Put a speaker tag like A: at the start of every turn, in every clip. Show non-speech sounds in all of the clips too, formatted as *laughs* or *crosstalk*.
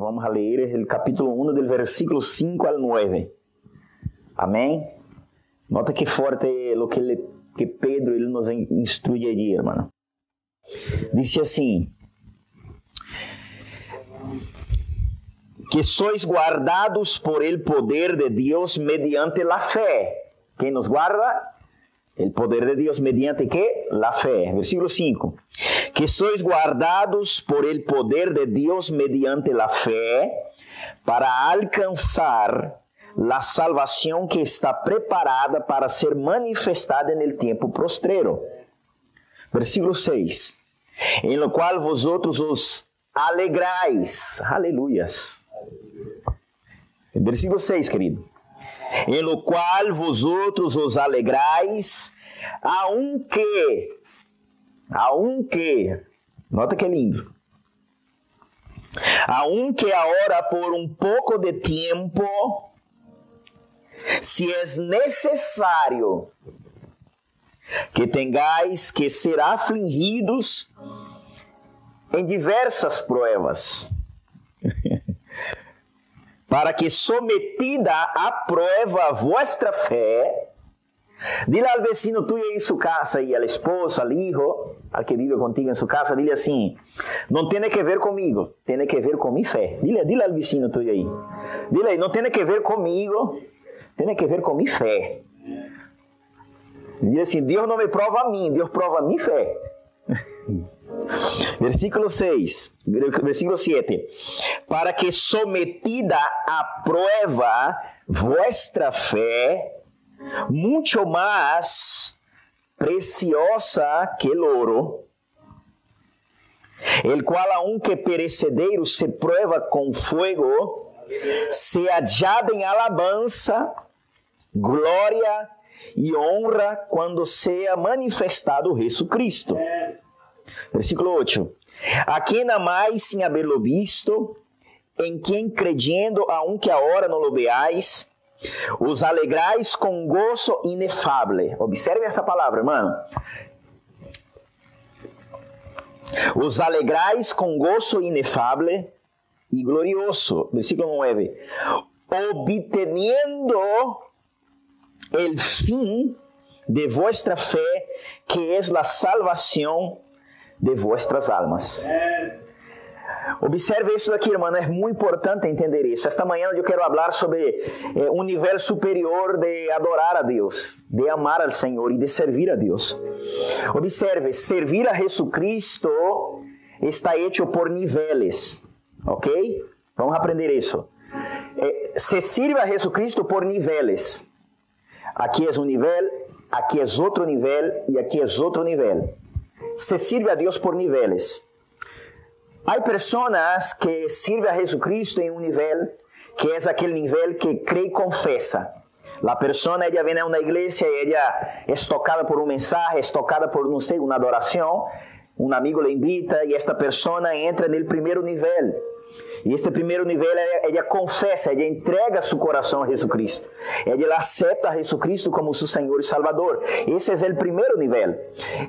A: Vamos a leer capítulo 1 del versículo 5 al 9. Amém? Nota que forte lo que, que Pedro ele nos instrui allí, hermano. Dice assim: Que sois guardados por el poder de Deus mediante la fe. Quem nos guarda? El poder de Dios mediante qué? La fe. Versículo 5. Que sois guardados por el poder de Dios mediante la fe para alcanzar la salvación que está preparada para ser manifestada en el tiempo postrero. Versículo 6. En lo cual vosotros os alegráis. Aleluias. Versículo 6, querido em lo qual vosotros os alegrais, aunque, aunque, nota que lindo, aunque ahora por um pouco de tempo, se é necessário que tengáis que ser afligidos em diversas provas para que sometida a prueba vuestra fe, dile al vecino tuyo en su casa y al esposo, al hijo, al que vive contigo en su casa, dile así, no tiene que ver conmigo, tiene que ver con mi fe. Dile, dile al vecino tuyo ahí, dile, no tiene que ver conmigo, tiene que ver con mi fe. Dile assim, Deus não me prova a mim, Deus prova a minha fé. *laughs* Versículo 6, versículo 7. Para que sometida a prueba vuestra fe, mucho más preciosa que el oro, el cual aunque perecedero se prueba con fuego, se hallada en alabanza, gloria e honra quando seja manifestado Jesucristo. Versículo 8. A quem amais sem haberlo visto, em quem crediendo aun que agora não lo veáis, os alegrais com gozo inefable. Observe essa palavra, mano. Os alegrais com gozo inefable e glorioso. Versículo 9. Obteniendo el fin de vuestra fe, que es la salvación de vuestras almas. Observe isso aqui, irmão, é muito importante entender isso. Esta manhã eu quero falar sobre eh, um nível superior de adorar a Deus, de amar ao Senhor e de servir a Deus. Observe, servir a Jesucristo está hecho por níveis, ok? Vamos aprender isso. Eh, se sirve a Jesucristo por níveis. Aqui é um nível, aqui é outro nível e aqui é outro nível se sirve a Dios por niveles. Hay personas que sirven a Jesucristo en un nivel que es aquel nivel que cree y confesa. La persona, ella viene a una iglesia y ella es tocada por un mensaje, es tocada por, no sé, una adoración, un amigo le invita esta persona entra en el primer nivel. E este primeiro nível, ela confessa, ela entrega seu coração a Jesus Cristo. Ela aceita a Jesus Cristo como seu Senhor e Salvador. Esse é o primeiro nível.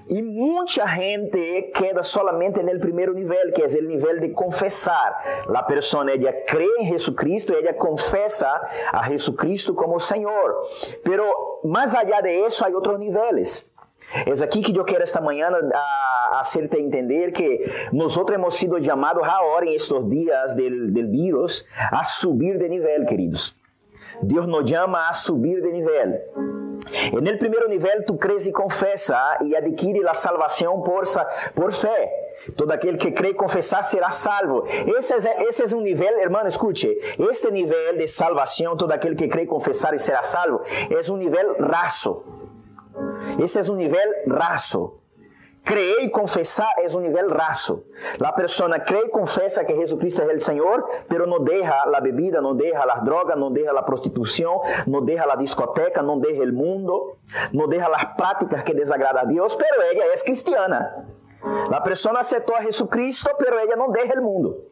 A: E muita gente queda solamente no primeiro nível, que é o nível de confessar. A pessoa, ela crê em Jesus Cristo, ela confessa a Jesus Cristo como Senhor. Pero mais allá de isso, há outros níveis. É aqui que eu quero esta manhã a, hacerte entender que nós hemos sido chamados agora em estes dias del, virus a subir de nível, queridos. Deus nos chama a subir de nível. En el primeiro nível, tu crees e confessa e adquire a salvação por, por fé. Todo aquele que crê e confessar será salvo. Esse é, esse é um nível, irmão, escute. Este nível de salvação, todo aquele que crê e confessar e será salvo, é um nível raso. Ese es un nivel raso. Creer y confesar es un nivel raso. La persona cree y confesa que Jesucristo es el Señor, pero no deja la bebida, no deja las drogas, no deja la prostitución, no deja la discoteca, no deja el mundo, no deja las prácticas que desagrada a Dios, pero ella es cristiana. La persona aceptó a Jesucristo, pero ella no deja el mundo.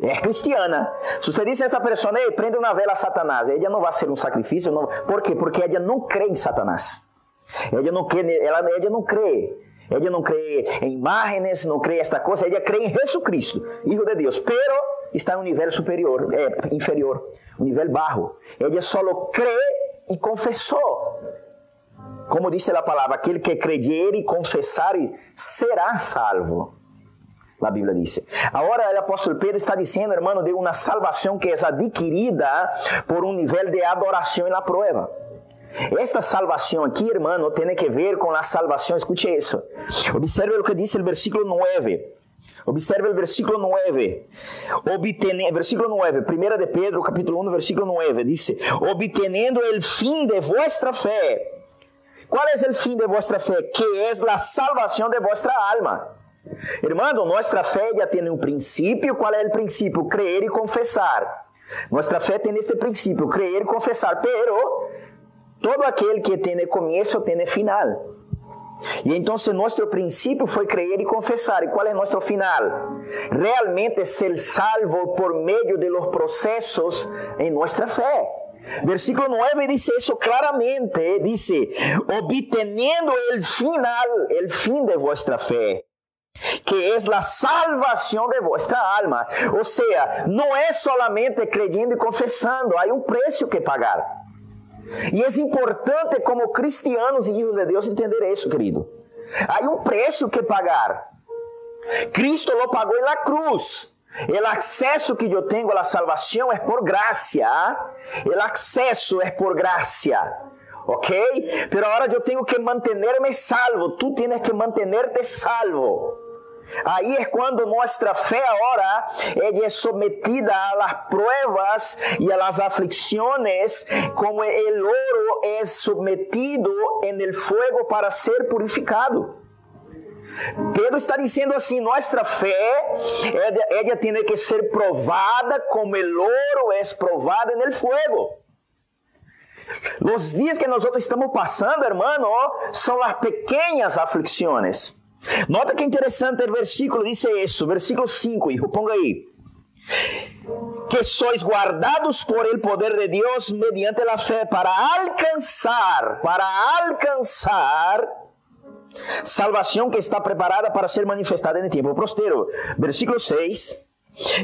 A: É cristiana. Se você disse a essa pessoa, Ei, prende uma vela a Satanás, ela não vai ser um sacrifício. Não... Por quê? Porque ela não crê em Satanás. Ella não crê, ela, ella não crê. Ella não crê em imágenes, não crê esta coisa, ella crê em Jesucristo, Hijo de Deus. Pero está no nível superior, é, inferior, o nível baixo. Ele só crê e confessou. Como disse a palavra, aquele que crer e confessar será salvo. A Bíblia diz. Agora o apóstolo Pedro está dizendo, hermano, de uma salvação que é adquirida por um nível de adoração na prova. Esta salvação aqui, hermano, tem que ver com a salvação. Escute isso. Observe o que diz o versículo 9. Observe o versículo 9. Obtene, versículo 9, 1 de Pedro, capítulo 1, versículo 9, diz: Obtenendo o fim de vossa fé. Qual é o fim de vossa fé? Que é a salvação de vossa alma. Irmão, nossa fé já tem um princípio. Qual é o princípio? Crer e confessar. Nossa fé tem este princípio: crer e confessar. Pero todo aquele que tem começo tem final. E então nosso princípio foi crer e confessar. E qual é nosso final? Realmente ser salvo por meio de los processos em nossa fé. Versículo 9 diz isso claramente, diz, obteniendo el final, el fin de vuestra fé, que é a salvação de vuestra alma. Ou seja, não é solamente crendo e confessando, há um preço que pagar. E é importante, como cristianos e filhos de Deus, entender isso, querido. Há um preço que pagar. Cristo lo pagou na cruz. O acesso que eu tenho à salvação é por graça. O acesso é por graça. ¿Ok? Pero ahora eu tenho que mantenerme salvo. Tu tienes que mantenerte salvo. Aí é quando nossa fé agora é sometida às pruebas e às aflicções, como o ouro é submetido en el fuego para ser purificado. Pedro está dizendo assim: nossa fé, ela tem que ser provada como o ouro é provado no fuego. Os dias que nós estamos passando, hermano, são as pequenas aflições. Nota que interessante o versículo diz isso, versículo 5, hijo, ponga aí. Que sois guardados por el poder de Dios mediante la fe para alcançar, para alcançar salvação que está preparada para ser manifestada em tempo prostero. Versículo 6.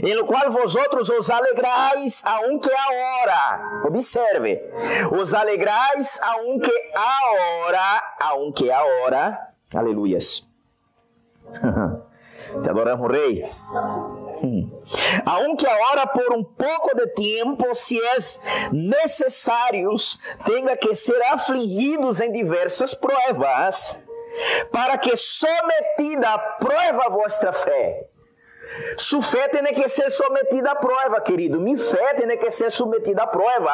A: Em lo qual vosotros os alegrais aunque agora. Observe. Os alegrais aunque agora, aunque agora. Aleluias *laughs* Te adoramos, Rei. Aunque agora por um pouco de tempo, se é necessários, tenha que ser afligidos em diversas provas, para que sometida a prova vossa fé, sua fé tem que ser submetida à prova, querido. Minha fé tem que ser submetida à prova.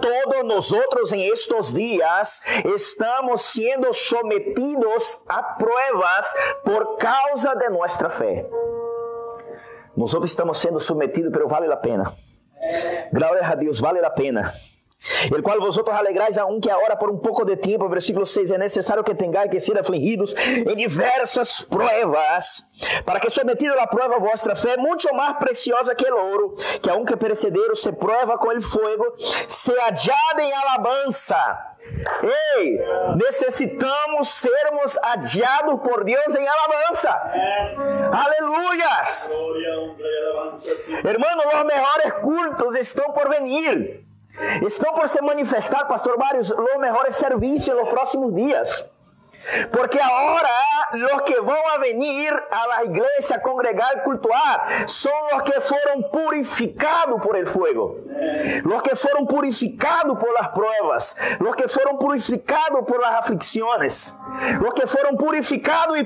A: Todos nós outros em estes dias estamos sendo sometidos a provas por causa de nossa fé. Nós outros estamos sendo submetidos, pero vale a pena. Glória a Deus, vale a pena el cual vosotros alegrais aún que ahora por un poco de tiempo, versículo 6, es necesario que tengáis que ser afligidos en diversas pruebas, para que sometido a la prueba vuestra fe, mucho más preciosa que el oro, que aunque perecedero se prueba con el fuego, se hallada em alabanza. Ei, necessitamos sermos adiados por Deus em alabança. Aleluias! Hermano, os melhores cultos estão por venir. Estão por se manifestar, pastor vários, os melhores serviços nos próximos dias. Porque agora os que vão a venir a la igreja congregar cultuar são os que foram purificados por el fuego, os que foram purificados por las pruebas, os que foram purificados por las aflicciones, os que foram purificados e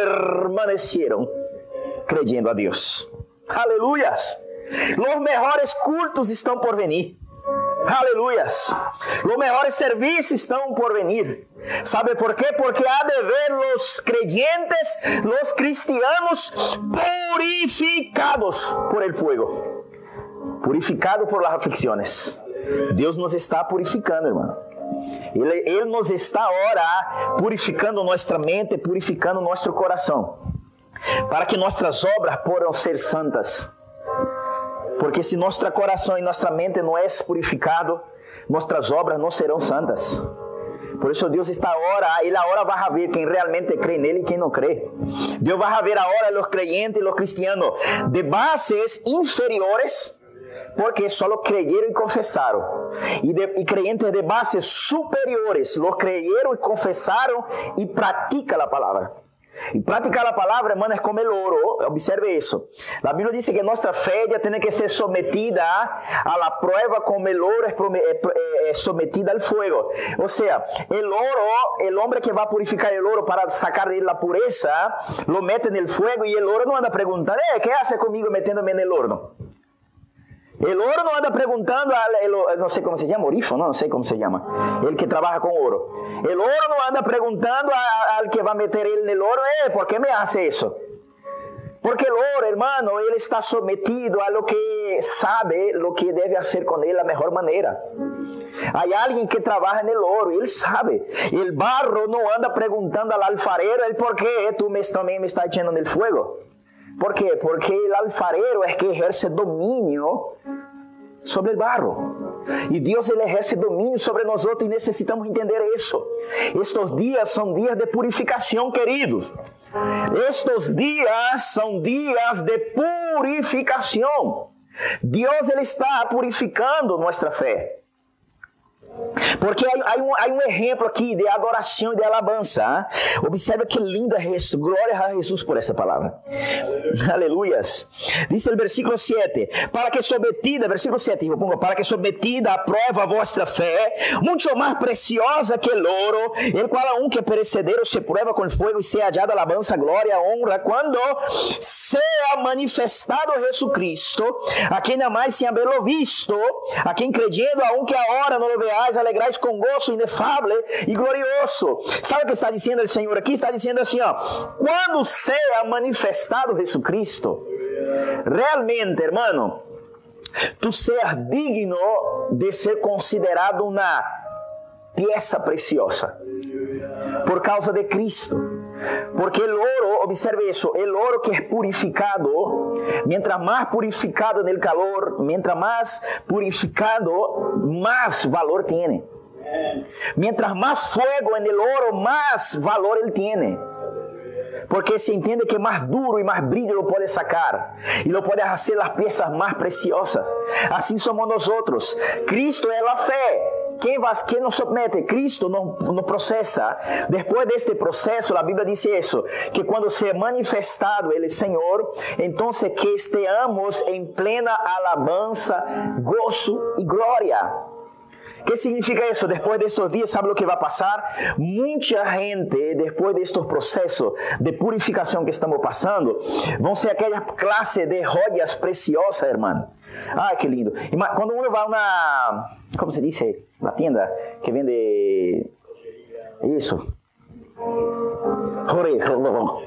A: permaneceram creyendo a Deus. Aleluias. Os melhores cultos estão por venir. Aleluias. Os melhores serviços estão por venir. ¿Sabe por quê? Porque há de ver os creyentes, os cristianos purificados por el fuego. Purificado por las aflicciones. Deus nos está purificando, irmão. Ele, ele nos está agora purificando nossa mente, purificando nosso coração, para que nossas obras possam ser santas porque se nosso coração e nossa mente não é purificado, nossas obras não serão santas. Por isso Deus está agora, Ele agora vai ver quem realmente crê nele e quem não crê. Deus vai ver agora os creyentes e os cristianos de bases inferiores porque solo creyeron y confesaron. Y, de, y creyentes de bases superiores lo creyeron y confesaron y practica la palabra. Y practicar la palabra, hermano, es como el oro. Observe eso. La Biblia dice que nuestra fe ya tiene que ser sometida a la prueba como el oro es, sometida al fuego. O sea, el oro, el hombre que va a purificar el oro para sacar de él la pureza, lo mete en el fuego y el oro no anda preguntando, eh, ¿qué hace conmigo metiéndome en el horno? El oro no anda preguntando, al, no sé cómo se llama, no, sé cómo se llama, el que trabaja con oro. El oro no anda preguntando al que va a meter en el oro, eh, ¿por qué me hace eso? Porque el oro, hermano, él está sometido a lo que sabe, lo que debe hacer con él la mejor manera. Hay alguien que trabaja en el oro él sabe. El barro no anda preguntando al alfarero, el por qué tú me, también me estás echando en el fuego. ¿Por qué? Porque el alfarero es que ejerce dominio sobre el barro. Y Dios ele ejerce dominio sobre nosotros y necesitamos entender eso. Estos días son días de purificación, queridos. Estos días son días de purificación. Dios ele está purificando nuestra fe. Porque há, há um exemplo aqui de adoração e de alabança. Observe que linda Glória a Jesus por essa palavra. *laughs* Aleluias. Diz o versículo 7: Para que sometida, versículo 7, eu pongo, para que sometida a prova a vossa fé, muito mais preciosa que o ouro, el qual a um que perecedero se prueba com fogo e se hallada alabança, glória, honra, quando seja manifestado Jesus Cristo, a quem mais se habelo visto, a quem crediendo a um que agora não lo veá alegrais, alegrais com gozo inefável e glorioso. Sabe o que está dizendo o Senhor aqui? Está dizendo assim, ó, quando seja manifestado Jesus Cristo, realmente, hermano, tu seas digno de ser considerado uma peça preciosa por causa de Cristo. Porque el oro, observe eso, el oro que es purificado, mientras más purificado en el calor, mientras más purificado, más valor tiene. Mientras más fuego en el oro, más valor él tiene. Porque se entiende que más duro y más brillo lo puede sacar y lo puede hacer las piezas más preciosas. Así somos nosotros. Cristo es la fe. Quem, quem nos submete? Cristo nos, nos processa. Depois deste processo, a Bíblia diz isso: que quando se é manifestado Ele, Senhor, então que estejamos em plena alabança, gozo e glória. ¿Qué significa eso? Después de estos días, ¿sabe lo que va a pasar? Mucha gente, después de estos procesos de purificación que estamos pasando, vão ser aquela clase de joyas preciosas, hermano. Ai, que lindo. Quando uno vai a uma, como se diz, uma tienda que vende isso,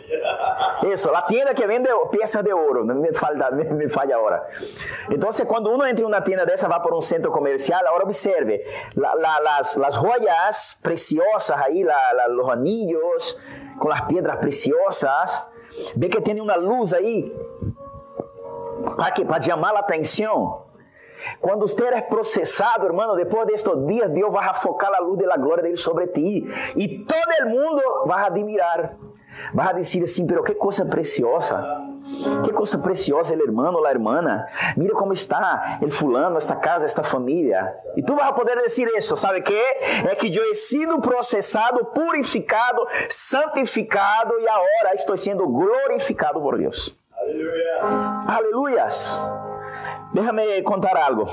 A: Eso, la tienda que vende piezas de oro, me, falta, me, falla ahora. Entonces, cuando uno entra en una tienda de esa, va por un centro comercial, ahora observe, la, la, las, las preciosas ahí, la, los anillos con las piedras preciosas, ve que tiene una luz ahí para, que, para atención. Quando você é processado, irmão, depois destes dias, Deus vai focar a luz da glória dele sobre ti. E todo mundo vai admirar. Vai dizer assim, pero que coisa preciosa. Que coisa preciosa el hermano, la hermana. Mira como está el fulano, esta casa, esta família. E tu vas poder dizer isso, sabe que? É que eu he sido processado, purificado, santificado e agora estou sendo glorificado por Deus. Aleluia. Aleluias. Déjame contar algo.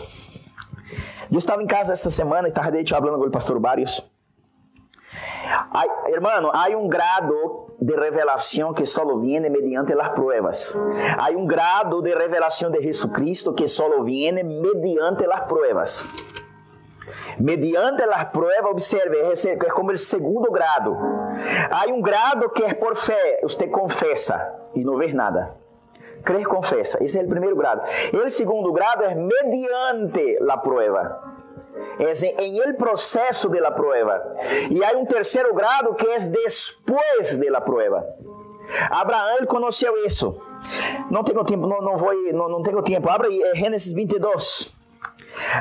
A: Eu estava em casa esta semana, estava de hecho hablando com o pastor Barrios. Hay, hermano, hay un grado de revelación que solo viene mediante las pruebas. Hay un grado de revelación de Jesucristo que solo viene mediante las pruebas. Mediante las pruebas, observe, es como el segundo grado. Hay un grado que es por fe, usted confesa y no ve nada. Crer, confessa. Esse é o primeiro grado. O segundo grado é mediante a prova. É em el processo de la prueba. E há um terceiro grado que é depois de la prueba. Abraão conheceu isso. Não tenho tempo, não, não vou, não, não tenho tempo. Abra é Gênesis 22.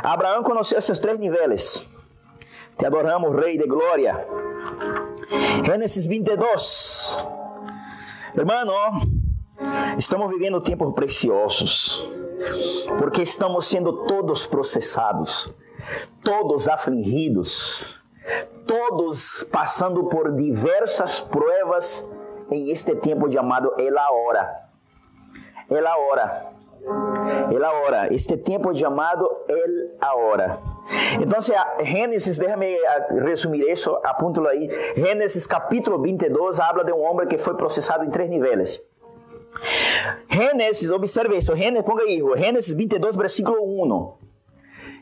A: Abraão conheceu esses três níveis. Te adoramos, Rei de Glória. Gênesis 22. Hermano, estamos vivendo tempos preciosos, porque estamos sendo todos processados, todos afligidos, todos passando por diversas pruebas em este tempo chamado El Hora. El Hora. El Hora. Este tempo chamado El Hora. Então, Gênesis, déjame resumir isso, apúntalo aí. Gênesis capítulo 22 habla de um homem que foi processado em três níveis. Gênesis, observe isso, Gênesis, ponga aí, Gênesis 22, versículo 1.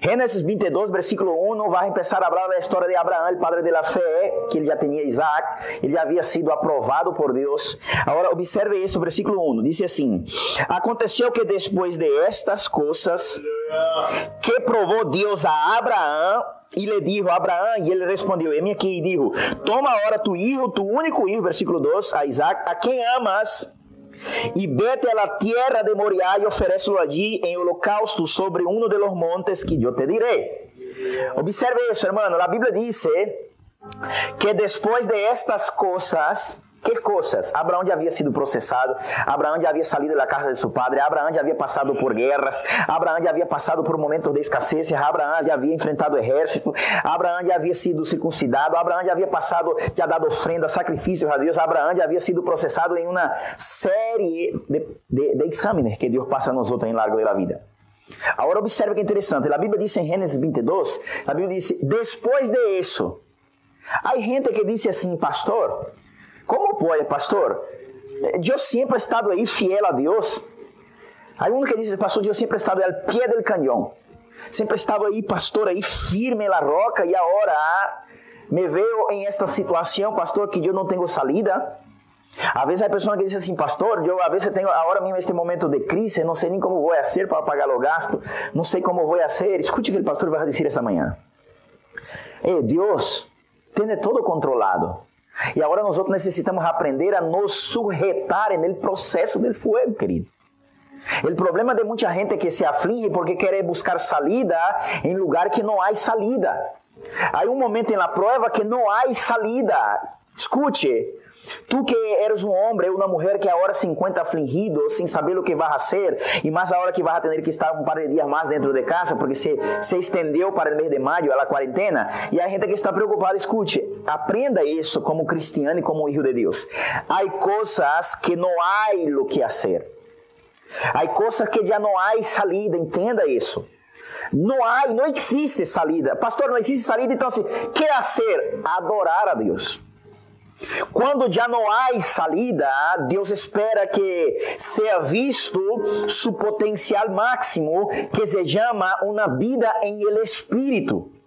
A: Gênesis 22, versículo 1, vai começar a falar da história de Abraão, o padre da fé, que ele já tinha Isaac, ele já havia sido aprovado por Deus. Agora, observe isso, versículo 1, diz assim: Aconteceu que depois de estas coisas, que provou Deus a Abraão, e lhe dijo Abraão, e ele respondeu, e aqui e dijo, toma agora tu filho, tu único filho, versículo 2, a Isaac, a quem amas, e vete a la tierra de Moriah e oferece-lo allí em holocausto sobre um de los montes que eu te direi. Observe isso, hermano. A Bíblia diz que depois de estas coisas, que coisas? Abraão já havia sido processado, Abraão já havia saído da casa de seu padre, Abraão já havia passado por guerras, Abraão já havia passado por momentos de escassez, Abraão já havia enfrentado exército, Abraão já havia sido circuncidado, Abraão já havia passado, já dado ofrenda, sacrifícios a Deus, Abraão já havia sido processado em uma série de, de, de exames que Deus passa a nós outros em largo da vida. Agora observe que interessante, a Bíblia diz em Gênesis 22, a Bíblia diz, depois de isso, há gente que diz assim, pastor, como pode, pastor? Eu sempre he estado fiel a Deus. Há um que diz, pastor, eu sempre he estado ao pé do canhão. Sempre estava aí, pastor, aí firme na roca e agora me vejo em esta situação, pastor, que eu não tenho salida. Às vezes há pessoas que dizem assim, pastor, eu a vezes tenho agora mesmo este momento de crise, não sei nem como vou fazer para pagar o gasto, não sei como vou fazer. Escute o que o pastor vai dizer esta manhã. Eh, Deus tem todo controlado. E agora nós necessitamos aprender a nos sujetar no processo do fogo, querido. O problema de muita gente é que se aflige porque quer buscar salida em lugar que não há salida. Há um momento na prova que não há salida. Escute, Tu que eres homem ou uma mulher que agora se encontra afligido, sem saber o que vai fazer, e mais agora que vai ter que estar um par de dias mais dentro de casa, porque se, se estendeu para o mês de maio a quarentena, e a gente que está preocupada, escute, aprenda isso como cristiano e como filho de Deus. Há coisas que não há o que fazer. Há coisas que já não há salida, entenda isso. Não há, não existe salida. Pastor, não existe salida, então assim, que fazer? Adorar a Deus. Quando já não há salida, Deus espera que seja visto seu potencial máximo, que se chama uma vida em Espírito.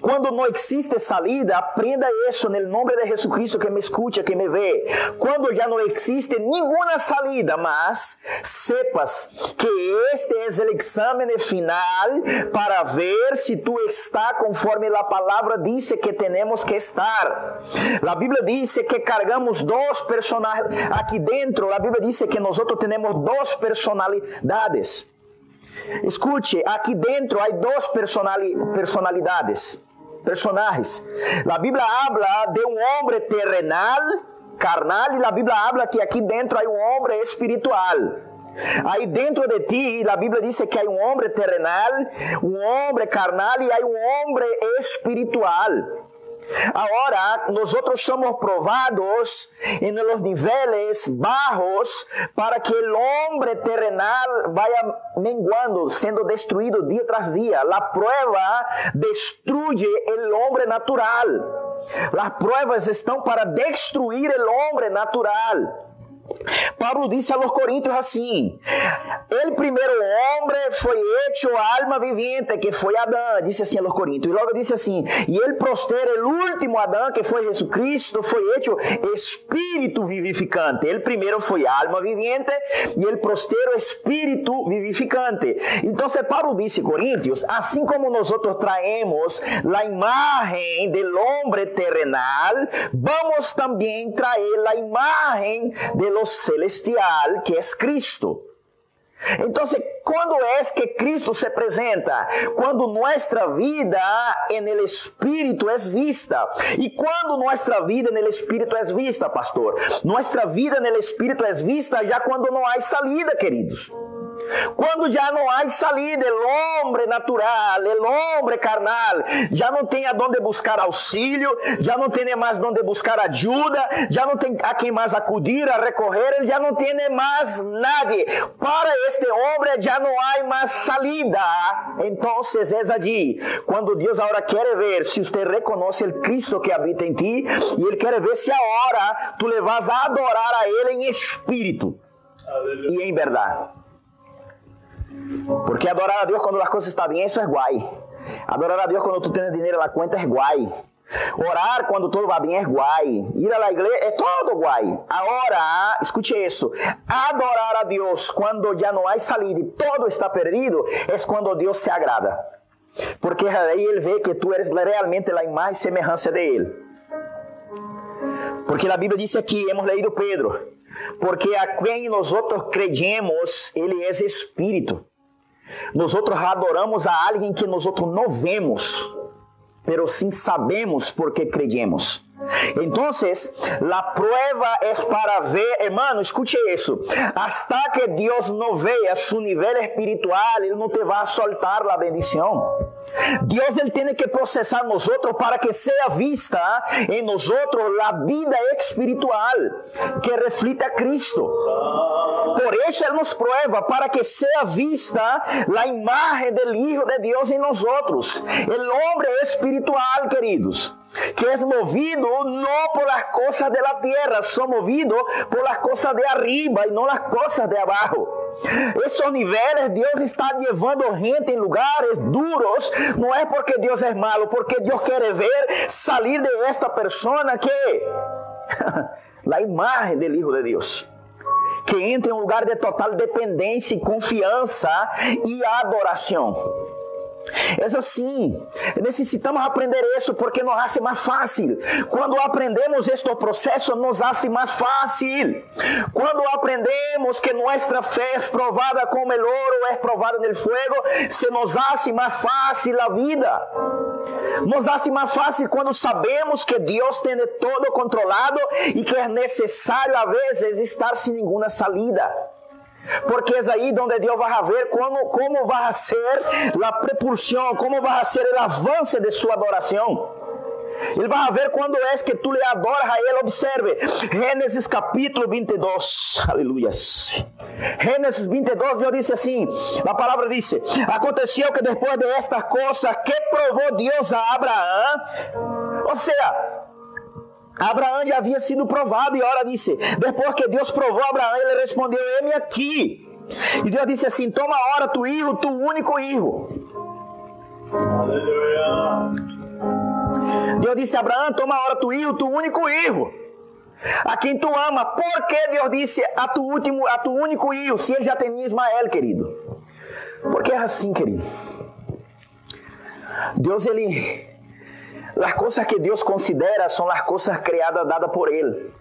A: Quando não existe salida, aprenda isso no nome de Jesus Cristo que me escuta, que me vê. Quando já não existe nenhuma salida, mas sepas que este é o exame final para ver se tu está conforme a palavra diz que temos que estar. A Bíblia diz que carregamos dois personagens aqui dentro. A Bíblia diz que nós temos duas personalidades. Escute, aqui dentro há duas personalidades, personagens. A Bíblia habla de um homem terrenal, carnal, e a Bíblia habla que aqui dentro há um homem espiritual. Aí dentro de ti, a Bíblia diz que há um homem terrenal, um homem carnal e há um homem espiritual. Agora, nosotros somos provados en los niveles bajos para que el hombre terrenal vaya menguando, siendo destruido día tras día. La prueba destruye el hombre natural. Las pruebas estão para destruir el hombre natural. Paulo disse a los Coríntios assim: El primeiro homem foi hecho alma viviente, que foi Adão, disse assim a los Coríntios. E logo disse assim: E ele prostero, o último Adão, que foi Jesus Cristo, foi hecho espírito vivificante. Ele primeiro foi alma viviente e ele prostero espírito vivificante. Então, Paulo disse Coríntios: Assim como nós traemos a imagem do homem terrenal, vamos também trazer a imagem de lo celestial que es Cristo. Entonces, quando é que Cristo se apresenta? Quando nossa vida en el Espírito é vista. E quando nossa vida en el Espírito é vista, pastor? Nossa vida en el Espírito é vista já quando não há salida, queridos. Quando já não há salida, o homem natural, o homem carnal, já não tem aonde buscar auxílio, já não tem mais onde buscar ajuda, já não tem a quem mais acudir, a recorrer, ele já não tem mais nadie. Para este homem já não há mais salida. Então, é allí, quando Deus agora quer ver se você reconhece o Cristo que habita em ti, e Ele quer ver se agora tu le vas a adorar a Ele em espírito Aleluia. e em verdade. Porque adorar a Deus quando as coisas estão bem, isso é guai. Adorar a Deus quando tu tens dinheiro na conta é guai. Orar quando tudo vai bem é guai. Ir à igreja é todo guai. Agora, escute isso. Adorar a Deus quando já não há salida e todo está perdido é quando Deus se agrada. Porque aí ele vê que tu eres realmente a imagem e semelhança de Ele. Porque a Bíblia diz aqui, hemos leído Pedro, porque a quem nós outros credemos, ele é Espírito. Nós outros adoramos a alguém que nós outros não vemos, pero sim sabemos porque credemos. Então, a prueba é para ver, hermano, escute isso. Hasta que Deus não veja seu nível espiritual, Ele não te vai soltar a bendição. Deus ele tem que processar nós para que seja vista em nós a vida espiritual que reflita a Cristo. Por isso ele nos prova para que seja vista a imagem do Hijo de Deus em nós. O homem espiritual, queridos que é movido não por las cosas de la tierra, son movidos por las cosas de arriba e não las cosas de abajo. Esses níveis Deus está levando gente em lugares duros, não é porque Deus é malo, porque Deus quer ver sair de esta persona que *laughs* a imagem do Hijo de Deus que entra em um lugar de total dependência, confiança e adoração. É assim. Necessitamos aprender isso porque nos hace mais fácil. Quando aprendemos este processo, nos hace mais fácil. Quando aprendemos que nossa fé é provada como o ouro é provada no fogo, se nos hace mais fácil a vida. Nos hace mais fácil quando sabemos que Deus tem todo controlado e que é necessário, a vezes, estar sem nenhuma salida. Porque é aí onde Deus vai ver como, como vai ser a propulsão, como vai ser o avanço de sua adoração. Ele vai ver quando é que tu lhe adoras a Ele. Observe, Gênesis capítulo 22. Aleluia. Gênesis 22, Deus disse assim: a palavra disse: Aconteceu que depois de esta coisa que provou Deus a Abraão, ou seja, Abraão já havia sido provado e ora disse: depois que Deus provou Abraão, ele respondeu: Eis-me aqui. E Deus disse assim: Toma hora tu filho, tu único. Aleluia. Deus disse a Abraão: Toma hora tu filho, tu único filho. A quem tu ama. Por que Deus disse a tu último, a tu único filho, se ele já tinha Ismael, querido? Porque é assim, querido. Deus ele as coisas que Deus considera são as coisas criadas dadas por Ele.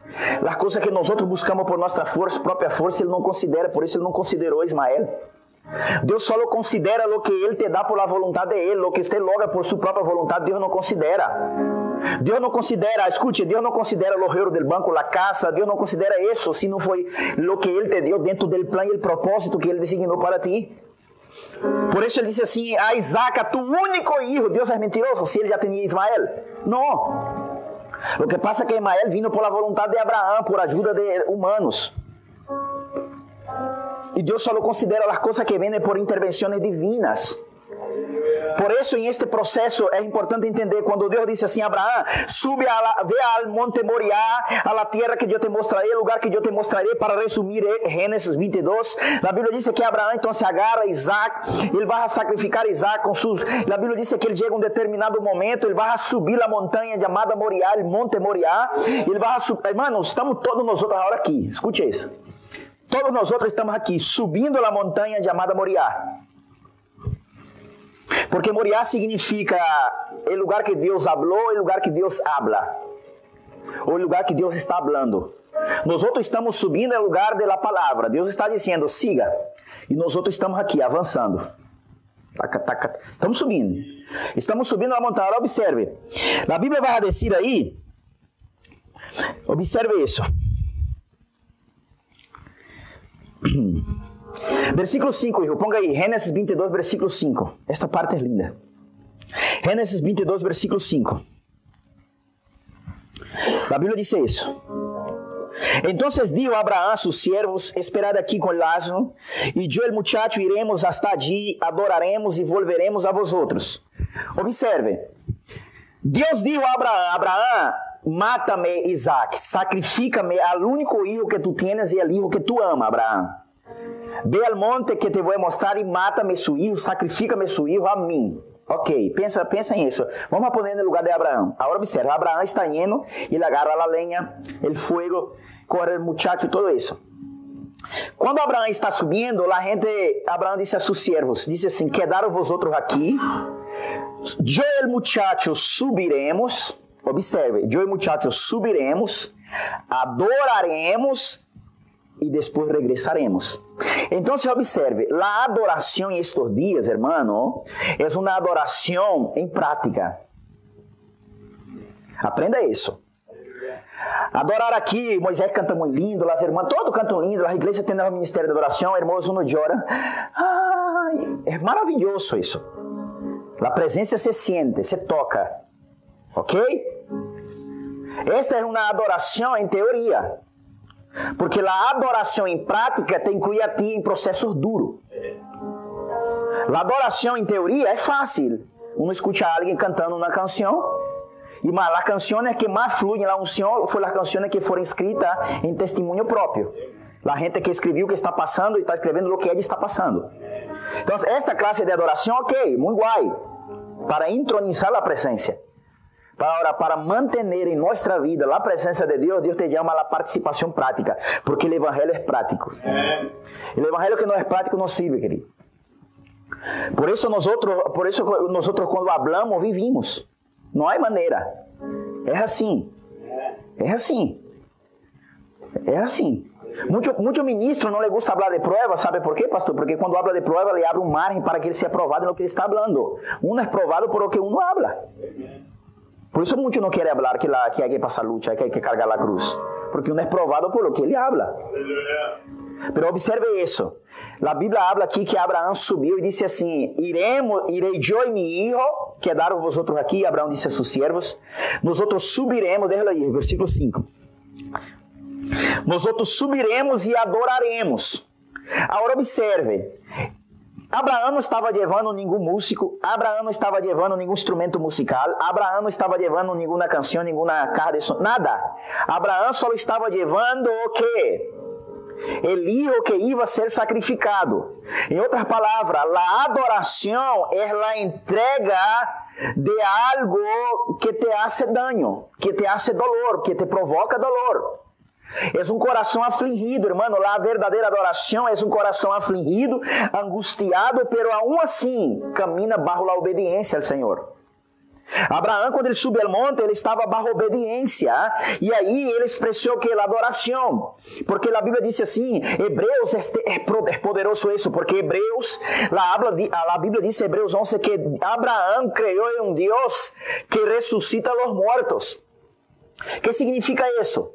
A: As coisas que nós buscamos por nossa própria força, Ele não considera, por isso Ele não considerou Ismael. Deus só considera o que Ele te dá por la vontade de Ele, o que você logra por sua própria vontade, Deus não considera. Deus não considera, escute, Deus não considera o dinheiro do banco, a casa, Deus não considera isso, se não foi o que Ele te deu dentro do plano e o propósito que Ele designou para ti. Por isso ele disse assim a Isaac, tu único filho. Deus é mentiroso se ele já tinha Ismael. Não. O que passa é que Ismael vino por la vontade de Abraão, por ajuda de humanos. E Deus só considera as coisas que vêm por intervenções divinas. Por isso, em este processo, é importante entender quando Deus disse assim a Abraão: sube a la, ve al monte Moriá, a la tierra que eu te mostrarei, o lugar que eu te mostrarei. Para resumir, eh, Gênesis 22, a Bíblia diz que Abraão então se agarra a Isaac, ele vai sacrificar Isaac com seus. A Bíblia diz que ele chega a determinado momento, ele vai subir a montanha chamada Moriá, monte Moriá, ele vai subir. Irmão, estamos todos nós agora aqui, escute isso. Todos nós estamos aqui, subindo a montanha chamada Moriá. Porque Moriá significa o lugar que Deus hablou, o lugar que Deus habla. O lugar que Deus está hablando. Nós estamos subindo no lugar da palavra. Deus está dizendo: siga. E nós estamos aqui, avançando. Estamos subindo. Estamos subindo na montanha. Observe. A Bíblia vai dizer aí. Observe isso. *clears throat* Versículo 5, hijo. Ponga aí. Gênesis 22, versículo 5. Esta parte é linda. Gênesis 22, versículo 5. A Bíblia diz isso. Entonces dijo Abraham a sus siervos, esperad aquí con asno, y yo el muchacho iremos hasta allí, adoraremos y volveremos a vosotros. Observe, Deus dijo a Abraham, Abraham, mátame Isaac, sacrifícame al único hijo que tú tienes y al hijo que tú amas, Abraham. Ve al monte que te voy a mostrar su hijo, sacrifícame su hijo a mí. Ok, pensa, pensa nisso. Vamos poner no lugar de Abraão. Agora observa, Abraão está indo, ele agarra a lenha, o fogo, corre o muchacho, tudo isso. Quando Abraão está subindo, a gente, Abraão disse a seus servos, disse assim, quedaram vosotros aqui, eu e o muchacho subiremos, observe, eu e o muchacho subiremos, adoraremos e depois regressaremos. Então, se observe, a adoração em estes dias, hermano, é uma adoração em prática. Aprenda isso. Adorar aqui, Moisés canta muito lindo, as irmãs todo cantam lindo, a igreja tem o ministério de adoração, hermoso no llora. Ai, é maravilhoso isso. A presença se sente, se toca. Ok? Esta é uma adoração em teoria. Porque a adoração em prática te inclui a ti em processos duros. A adoração em teoria é fácil. Uno escuta alguém cantando uma canção e as canções que mais fluem na unção foram as canções que foram escritas em testemunho próprio. A gente que escreveu o que está passando e está escrevendo o que ele está passando. Então, esta classe de adoração, ok, muito guay, para entronizar a presença. Para, para manter em nossa vida a presença de Deus, Deus te chama a participação prática, porque o evangelho é prático. O evangelho que não é prático não sirve, querido. Por isso nós por isso nós quando hablamos vivimos. Não há maneira. É assim. É assim. É assim. Muito, muito ministro não lhe gusta falar de prova, sabe por quê, pastor? Porque quando habla de prova, ele abre um margem para que ele seja aprovado no que ele está falando. Um é provado por o que um habla. Por isso muitos não querem falar que, la, que hay que passar luta, que hay que cargar a cruz. Porque um é provado por o que ele habla. Pero observe isso. A Bíblia habla aqui que Abraão subiu e disse assim: Iremos, irei eu e meu hijo, quedaram vosotros aqui. Abraão disse a seus servos: Nós outros subiremos, deixa aí, versículo 5. Nós outros subiremos e adoraremos. Agora observe. Abraão não estava levando nenhum músico, Abraão não estava levando nenhum instrumento musical, Abraão não estava levando nenhuma canção, nenhuma carta de som, nada. Abraão só estava levando o quê? El hijo que iba a ser sacrificado. Em outras palavras, a adoração é a entrega de algo que te hace daño, que te hace dolor, que te provoca dolor. É um coração afligido, irmão. A verdadeira adoração é um coração afligido, angustiado, pero aún assim camina bajo a obediência ao Senhor. Abraão, quando ele subiu ao monte, ele estava bajo obediência. E aí ele expressou que a adoração. Porque a Bíblia diz assim, Hebreus é poderoso isso, porque Hebreus, a Bíblia diz Hebreus 11 que Abraão creu em um Deus que ressuscita os mortos. O que significa isso?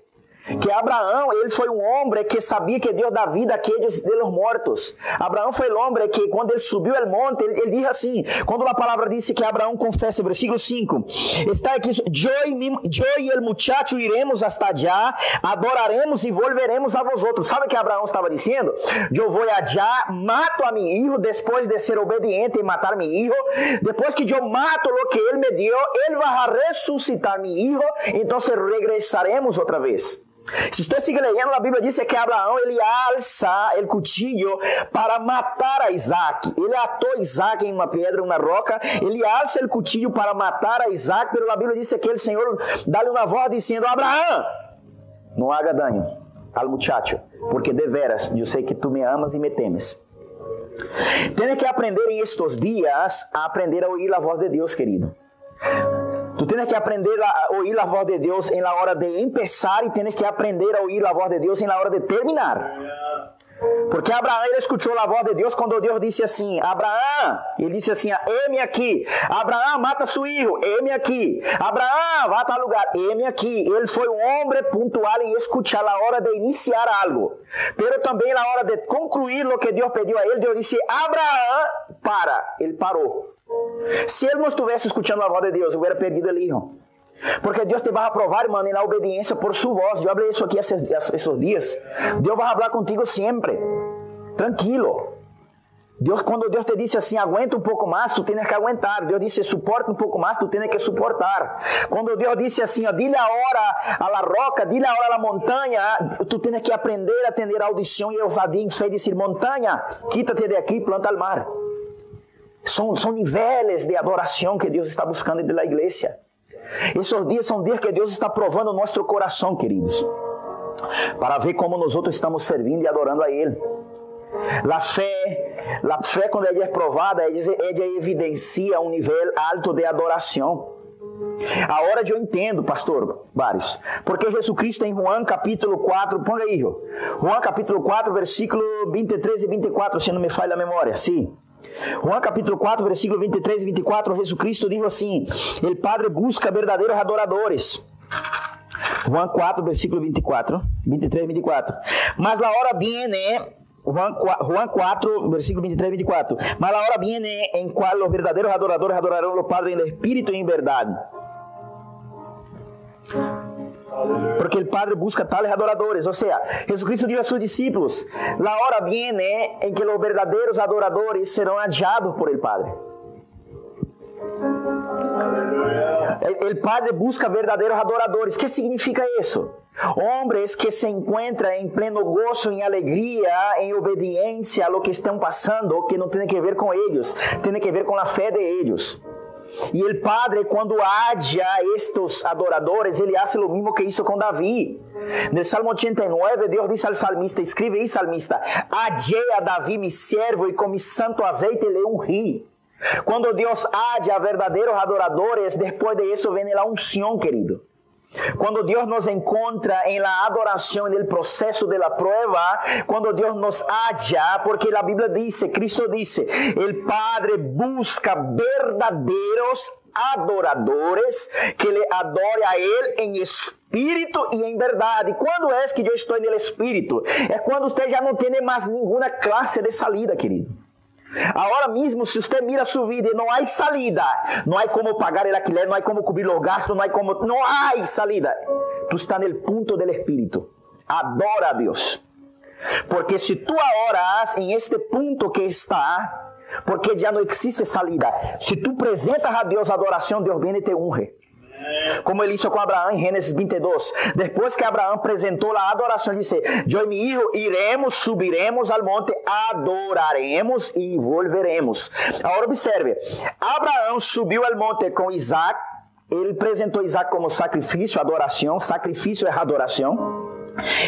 A: Que Abraão, ele foi um homem que sabia que Deus dá vida àqueles de los mortos. Abraão foi o homem que quando ele subiu ao monte, ele, ele assim, quando a palavra disse que Abraão confessa, versículo 5, está aqui, eu e o muchacho iremos hasta allá, adoraremos e volveremos a vosotros. Sabe o que Abraão estava dizendo? Eu vou allá, mato a meu filho, depois de ser obediente e matar meu filho, depois que eu mato o que ele me deu, ele vai ressuscitar meu filho, então regressaremos outra vez. Se você sigue leyendo, a Bíblia diz que Abraão ele alça o cuchillo para matar a Isaac. Ele atou Isaac em uma pedra, uma roca. Ele alça o cuchillo para matar a Isaac. Pero a Bíblia diz que o Senhor dá-lhe uma voz dizendo: Abraão, não haga dano al muchacho, porque de veras eu sei que tu me amas e me temes. Tem que aprender em estes dias a aprender a ouvir a voz de Deus, querido. Tu tienes que aprender a oír la voz de Dios en la hora de empezar y tienes que aprender a oír la voz de Dios en la hora de terminar. Porque Abraão ele escutou a voz de Deus quando Deus disse assim: Abraão, ele disse assim: Eme aqui. Abraão, mata seu filho. Eme aqui. Abraão, vá a tal lugar. Eme aqui. Ele foi um homem pontual em escutar a hora de iniciar algo. Pero também na hora de concluir o que Deus pediu a ele, Deus disse: Abraão, para. Ele parou. Se ele não estivesse escutando a voz de Deus, eu hubiera perdido ele, hijo. Porque Deus te vai a provar, irmão, na obediência por sua voz. Eu falei isso aqui esses, esses dias. Deus vai falar contigo sempre. Tranquilo. Deus, quando Deus te disse assim, aguenta um pouco mais, tu tens que aguentar. Deus disse, suporta um pouco mais, tu tens que suportar. Quando Deus disse assim, ó, dile a hora a la roca, dile a hora a la montanha, tu tens que aprender a ter audição e ousadia em fé, dizer, montanha, quítate de aqui, planta al mar. São, são níveis de adoração que Deus está buscando da igreja. Esses dias são dias que Deus está provando o nosso coração, queridos, para ver como nós outros estamos servindo e adorando a Ele. A fé, a fé quando ela é provada, ela evidencia um nível alto de adoração. A hora de eu entendo, pastor Vários, porque Jesus Cristo em Juan capítulo 4, põe aí, Juan capítulo 4, versículo 23 e 24, se não me falha a memória, sim. Juan capítulo 4, versículo 23 e 24, Jesus Cristo diz assim: El Padre busca verdadeiros adoradores. Juan 4, versículo 24, 23 e 24. Mas a hora viene Juan 4, versículo 23 y 24. Mas la hora viene en cual los verdaderos adoradores adorarán a los padres en el espíritu y en verdad. Porque el Padre busca tales adoradores. O sea, Jesucristo dijo a sus discípulos, la hora viene en que los verdaderos adoradores serán hallados por el Padre. El, Padre busca verdadeiros adoradores. ¿Qué significa isso? Homens que se encontram em pleno gozo, em alegria, em obediência a lo que estão passando, que não tem que ver com eles, tem que ver com a fé de eles. E o Padre, quando adia estes adoradores, ele faz o mesmo que hizo com Davi. No Salmo 89, Deus diz ao salmista: Escreve aí, salmista: Adie a Davi, mi e com mi santo azeite le ungí. Quando Deus adia a verdadeiros adoradores, depois de isso vem a unção, querido. Quando Deus nos encontra em la adoração, no processo de la prueba, quando Deus nos halla, porque a Bíblia diz, Cristo diz, el Padre busca verdadeiros adoradores que le adore a Ele em espírito e em verdade. Quando é que eu estou no espírito? É quando você já não tem mais nenhuma classe de salida, querido. Agora mesmo, se você mira sua vida não há salida, não há como pagar el alquiler, não há como cobrir os gastos, não há como, não há salida. Tu está no ponto do Espírito. Adora a Deus. Porque se tu oras em este ponto que está, porque já não existe salida. Se tu apresentas a Deus adoração, Deus vem e te honre. Como ele disse com Abraão em Gênesis 22. Depois que Abraão apresentou a adoração, disse: Eu e meu filho iremos, subiremos ao monte, adoraremos e volveremos. Agora observe: Abraão subiu ao monte com Isaac. Ele apresentou Isaac como sacrifício, adoração. Sacrifício é adoração.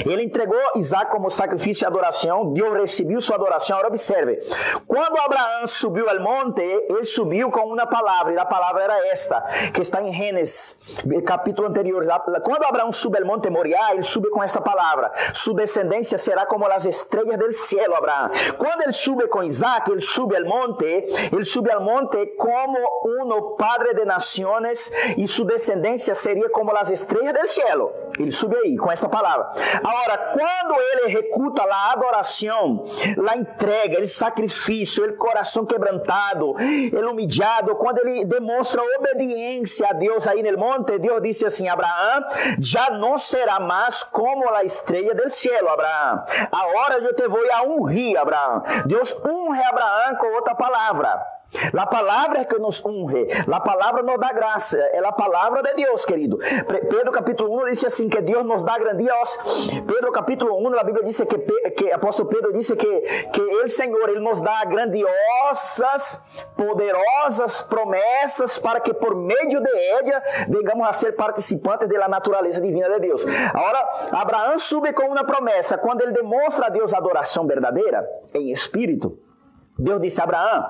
A: Ele entregou Isaac como sacrifício e adoração, Deus recebeu sua adoração. Agora observe, quando Abraão subiu ao monte, ele subiu com uma palavra, e a palavra era esta, que está em Gênesis, capítulo anterior. Quando Abraão sube ao monte Moriá, ele sube com esta palavra: sua descendência será como as estrelas do céu, Abraão. Quando ele sube com Isaac, ele sube ao monte, ele sube ao monte como um padre de nações, e sua descendência seria como as estrelas do céu. Ele sube aí com esta palavra. Agora, quando ele recuta a adoração, a entrega, o sacrifício, o coração quebrantado, ele humilhado, quando ele demonstra obediência a Deus aí no monte, Deus disse assim: Abraão, já não será mais como a estrela do céu, Abraão. Agora eu te vou a ungir, Abraão. Deus unge Abraão com outra palavra. A palavra é que nos unge, a palavra nos dá graça, é a palavra de Deus, querido. Pedro capítulo 1 disse assim que Deus nos dá grandios. Pedro capítulo 1, a Bíblia diz que, que apóstolo Pedro disse que que ele Senhor, ele nos dá grandiosas, poderosas promessas para que por meio de ella venhamos a ser participantes da natureza divina de Deus. Agora, Abraão sube com uma promessa quando ele demonstra a Deus a adoração verdadeira em espírito. Deus disse a Abraão: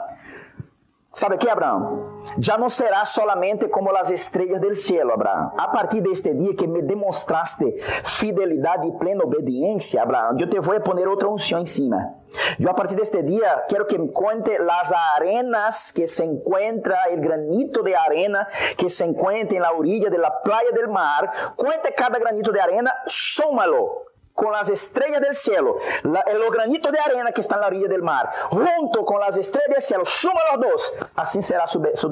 A: ¿Sabe qué, Abraham? Ya no serás solamente como las estrellas del cielo, Abraham. A partir de este día que me demostraste fidelidad y plena obediencia, Abraham, yo te voy a poner otra unción encima. Yo a partir de este día quiero que me cuente las arenas que se encuentra, el granito de arena que se encuentra en la orilla de la playa del mar. Cuente cada granito de arena, súmalo con las estrellas del cielo, la, el granito de arena que está en la orilla del mar, junto con las estrellas del cielo, suma los dos, assim será su, su.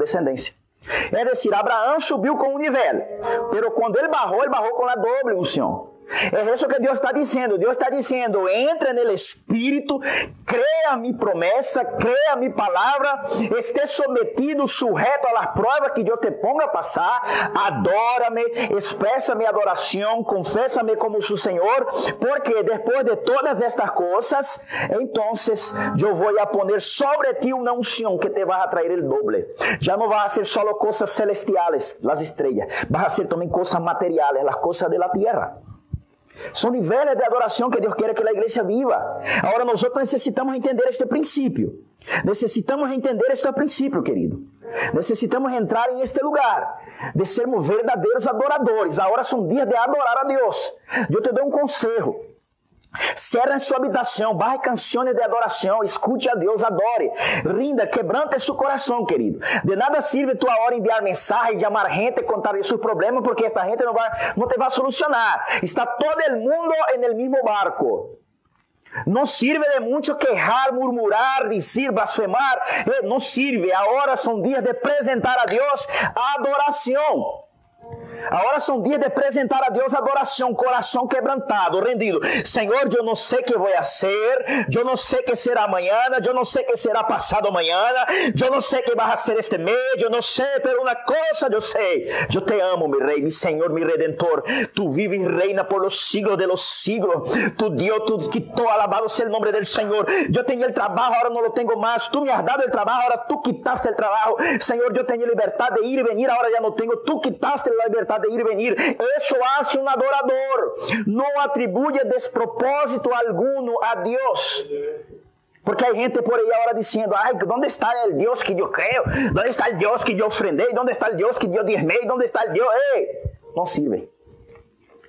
A: É decir, Abraão subiu com um nível, pero quando ele barrou, ele barrou com a doble unção. É isso que Deus está dizendo. Deus está dizendo: entra no Espírito, creia mi promessa, creia mi palavra, esteja sometido, sujeito às provas que Deus te ponga a passar, adora-me, expressa minha adoração, confessa-me como seu Senhor, porque depois de todas estas coisas, então eu vou a poner sobre ti uma unção que te vai a trazer o doble. Já não vai ser só coisas celestiales, as estrelas, vai ser também coisas materiais, as coisas da terra. São níveis de adoração que Deus quer que a igreja viva. Agora, nós necessitamos entender este princípio. Necessitamos entender este princípio, querido. Necessitamos entrar em este lugar de sermos verdadeiros adoradores. Agora são dias de adorar a Deus. Eu te dou um conselho. Cerra em sua habitação, barre canções de adoração, escute a Deus, adore, rinda, quebrante seu coração, querido. De nada sirve tua hora enviar mensagem, chamar gente, contar seus problemas, porque esta gente não, vai, não te vai solucionar. Está todo mundo en el mismo barco. Não sirve de muito quejar, murmurar, dizer, blasfemar. Eh, não sirve. Agora são dias de apresentar a Deus adoração. Agora são dias de apresentar a Deus adoração, coração quebrantado, rendido. Senhor, eu não sei o que vou ser, eu não sei o que será amanhã, eu não sei o que será passado amanhã, eu não sei o que vai ser este mês, eu não sei, pero uma coisa eu sei. Eu te amo, meu rei, meu Senhor, meu redentor. Tu vives e reina por los siglos de los siglos. Tu Deus, tu quitó, alabado sea el nombre del Senhor. Eu tenho o trabalho, agora não lo tenho mais. Tu me has dado o trabalho, agora tu quitaste o trabalho. Senhor, eu tenho liberdade de ir e venir, agora já não tenho. Tu quitaste a de ir e venir. Eso hace un adorador. No atribuye despropósito alguno a Dios. Porque hay gente por ahí ahora diciendo, ay, ¿dónde está el Dios que yo creo? ¿Dónde está el Dios que yo ofrendé? ¿Dónde está el Dios que yo diezmé? ¿Dónde está el Dios? ¡Eh! No sirve.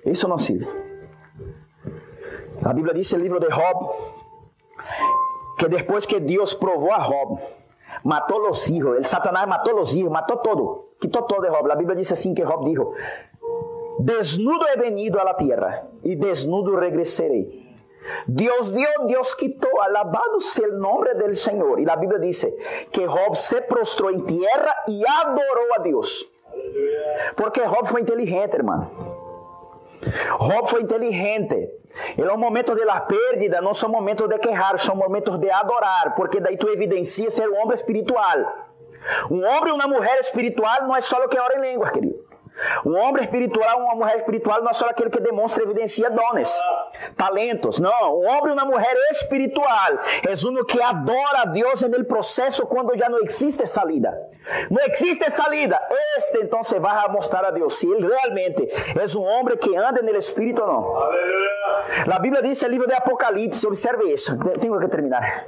A: Eso no sirve. La Biblia dice el libro de Job que después que Dios probó a Job, mató los hijos, el Satanás mató los hijos, mató todo. Quitó todo de Job. A Bíblia diz assim que Job dijo, desnudo he venido a la tierra y desnudo regresaré. Dios dio, Dios quitó, alabado sea el nombre del Señor. Y la Biblia dice que Job se prostró en tierra y adoró a Dios. Porque Job foi inteligente, irmão. Job foi inteligente. Ele é um momento de la pérdida, não são momentos de quejar, são momentos de adorar, porque daí tu evidencia ser um homem espiritual. Um homem e uma mulher espiritual não é só o que ora em língua, querido. Um homem espiritual, uma mulher espiritual não é só aquele que demonstra e evidencia dones, talentos. Não, um homem e uma mulher espiritual é um que adora a Deus no processo quando já não existe salida. Não existe salida. Este então se vai mostrar a Deus se ele realmente é um homem que anda no Espírito ou não. Aleluia. A Bíblia diz no livro de Apocalipse, observe isso. Tenho que terminar.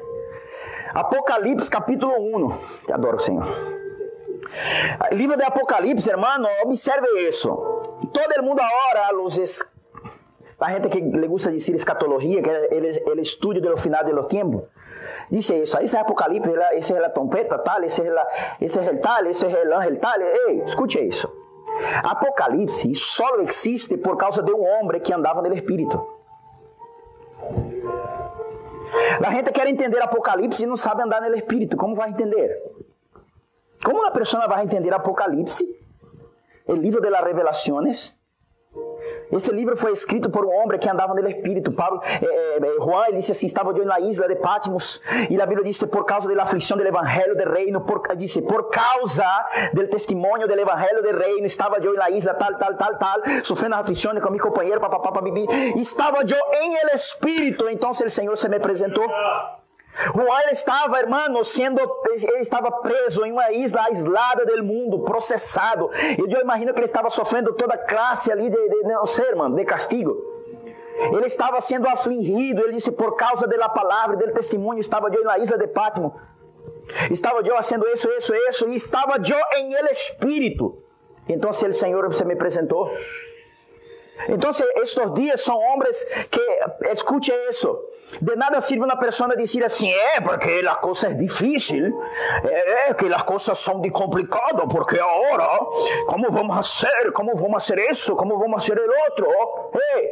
A: Apocalipse capítulo 1. Que adoro o Senhor. Livro de Apocalipse, hermano, observe isso. Todo mundo agora, os es... a gente que le gusta dizer escatologia, que é o estudio de final de los tiempos. Dice isso, esse é Apocalipse, esse é a trompeta tal, esse é, la, esse é el tal, esse é el ángel tal. Ei, escute isso. Apocalipse só existe por causa de um homem que andava no Espírito. A gente quer entender Apocalipse e não sabe andar no Espírito. Como vai entender? Como uma pessoa vai entender Apocalipse, o livro de las revelações? Esse livro foi escrito por um homem que andava no Espírito. Pablo, eh, eh, Juan ele disse assim: estava eu na isla de Patmos e a Bíblia diz por causa da aflição do Evangelho do Reino, por, disse por causa do testemunho do Evangelho do Reino, estava eu na isla tal, tal, tal, tal, sofrendo aflições com meu companheiro, papapá, bibi. Estava eu em el Espírito. Então o Senhor se me apresentou. Juan estava, irmão, sendo, ele estava preso em uma isla aislada do mundo, processado. E eu imagino que ele estava sofrendo toda classe ali de, de não sei, irmão, de castigo. Ele estava sendo afligido, ele disse, por causa da palavra, do testemunho, estava eu na isla de Pátimo. Estava eu fazendo isso, isso, isso, e estava eu em el Espírito. Então, o Senhor se me apresentou. Então, estes dias são homens que, escute isso, de nada sirve uma pessoa dizer assim, é porque a coisa é difícil, é que as coisas são de complicado, porque agora, como vamos fazer, como vamos fazer isso, como vamos fazer o outro? Hey.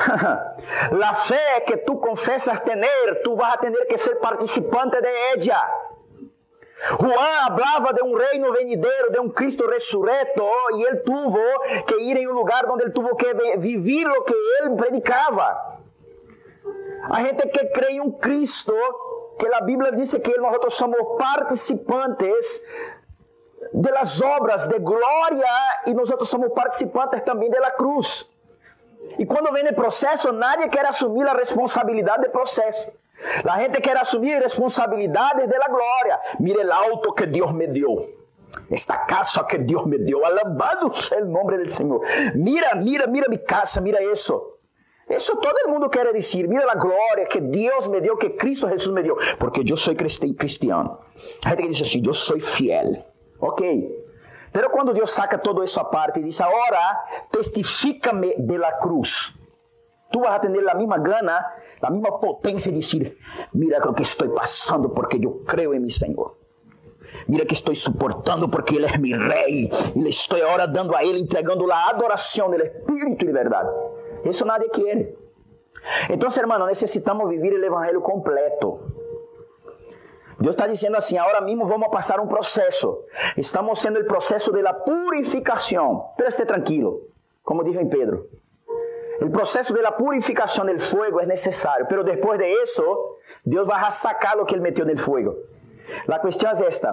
A: *laughs* la fe que tu confesas tener, tu vas a tener que ser participante de ella. Juan hablaba de un reino venidero, de un Cristo resurrecto, y él tuvo que ir en un lugar donde él tuvo que vivir lo que él predicaba. A gente que cree em um Cristo, que a Bíblia diz que nós somos participantes de las obras de glória e nós somos participantes também da cruz. E quando vem o processo, nadie quer assumir a responsabilidade do processo. A gente quer assumir responsabilidade da glória. Mire o auto que Deus me deu. Esta casa que Deus me deu. Alabado seja o nome do Senhor. Mira, mira, mira minha casa, mira isso. Eso todo el mundo quiere decir. Mira la gloria que Dios me dio, que Cristo Jesús me dio. Porque yo soy cristiano. Hay gente que dice así, yo soy fiel. Ok. Pero cuando Dios saca todo eso aparte y dice, ahora testifícame de la cruz. Tú vas a tener la misma gana, la misma potencia de decir, mira lo que estoy pasando porque yo creo en mi Señor. Mira que estou suportando porque Ele é meu rei. E le estou agora dando a Ele, entregando a adoração do Espírito de verdade. Isso nadie quer. Então, hermano, necessitamos viver o evangelho completo. Deus está dizendo assim: agora mesmo vamos passar um processo. Estamos sendo o processo da purificação. Pero esté tranquilo, como dijo em Pedro. O processo da purificação do fogo é necessário, pero depois de isso, Deus vai sacar o que ele meteu no fogo. A questão é esta: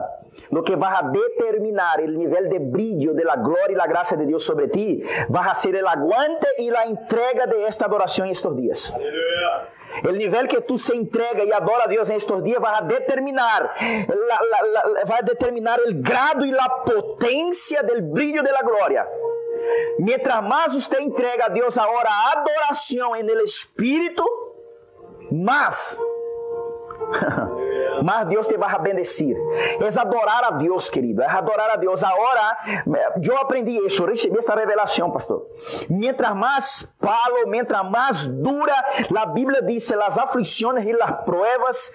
A: lo que va a determinar el nivel de brillo de la gloria y la gracia de Dios sobre ti, va a ser el aguante y la entrega de esta adoración estos días. El nivel que tú se entrega y adora a Dios en estos días va a determinar, la, la, la, va a determinar el grado y la potencia del brillo de la gloria. Mientras más usted entrega a Dios ahora adoración en el Espíritu, más *laughs* mas Deus te vai a bendecir. É adorar a Deus, querido. É adorar a Deus. Agora, eu aprendi isso, recebi esta revelação, pastor. Mientras mais palo, mientras mais dura, a Bíblia diz, as aflições e as pruebas,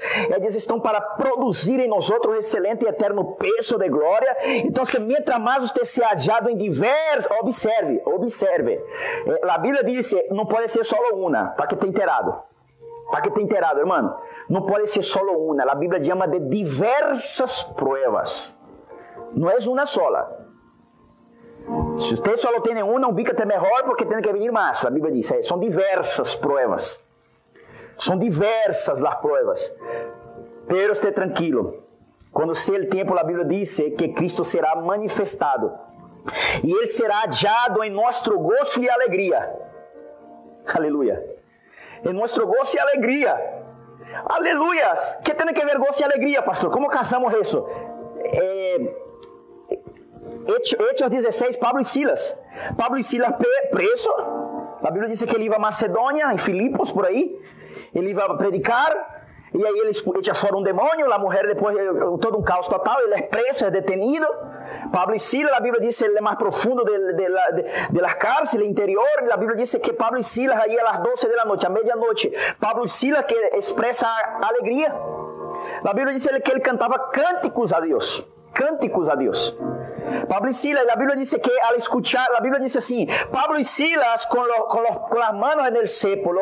A: estão para produzir em nós outro excelente e eterno peso de glória. Então, mientras mais você se hallado em diversos, observe, observe. Eh, a Bíblia diz, não pode ser só uma, para que tenha inteirado. Para que te enterado, hermano. No puede ser solo una. La Biblia llama de diversas pruebas. No es una sola. Se usted solo tiene una, ubícate mejor porque tiene que venir más. La Biblia dice, son diversas pruebas. Son diversas las pruebas. Pero esté tranquilo. Quando ser o tempo, a Bíblia diz que Cristo será manifestado. E Ele será hallado em nosso gozo e alegria. Aleluia en nuestro gozo y alegría. Aleluyas. ¿Qué tiene que ver gozo y alegría, pastor? ¿Cómo casamos eso? Eh, Hechos 16, Pablo y Silas. Pablo y Silas preso. La Biblia dice que él iba a Macedonia, en Filipos, por ahí. Él iba a predicar. E aí eles echam fora um demônio, a mulher depois, todo um caos total, ele é preso, é detenido. Pablo e Silas, a Bíblia diz que ele é mais profundo de, de, de, de las cárceles interior. A Bíblia diz que Pablo e Silas, aí às 12 da noite, à meia-noite, Pablo e Silas que expressa alegria. A Bíblia diz que ele cantava cânticos a Deus. Cânticos a Deus. Pablo y Silas, la Biblia dice que al escuchar, la Biblia dice así, Pablo y Silas con, lo, los, con, las manos en el cepo,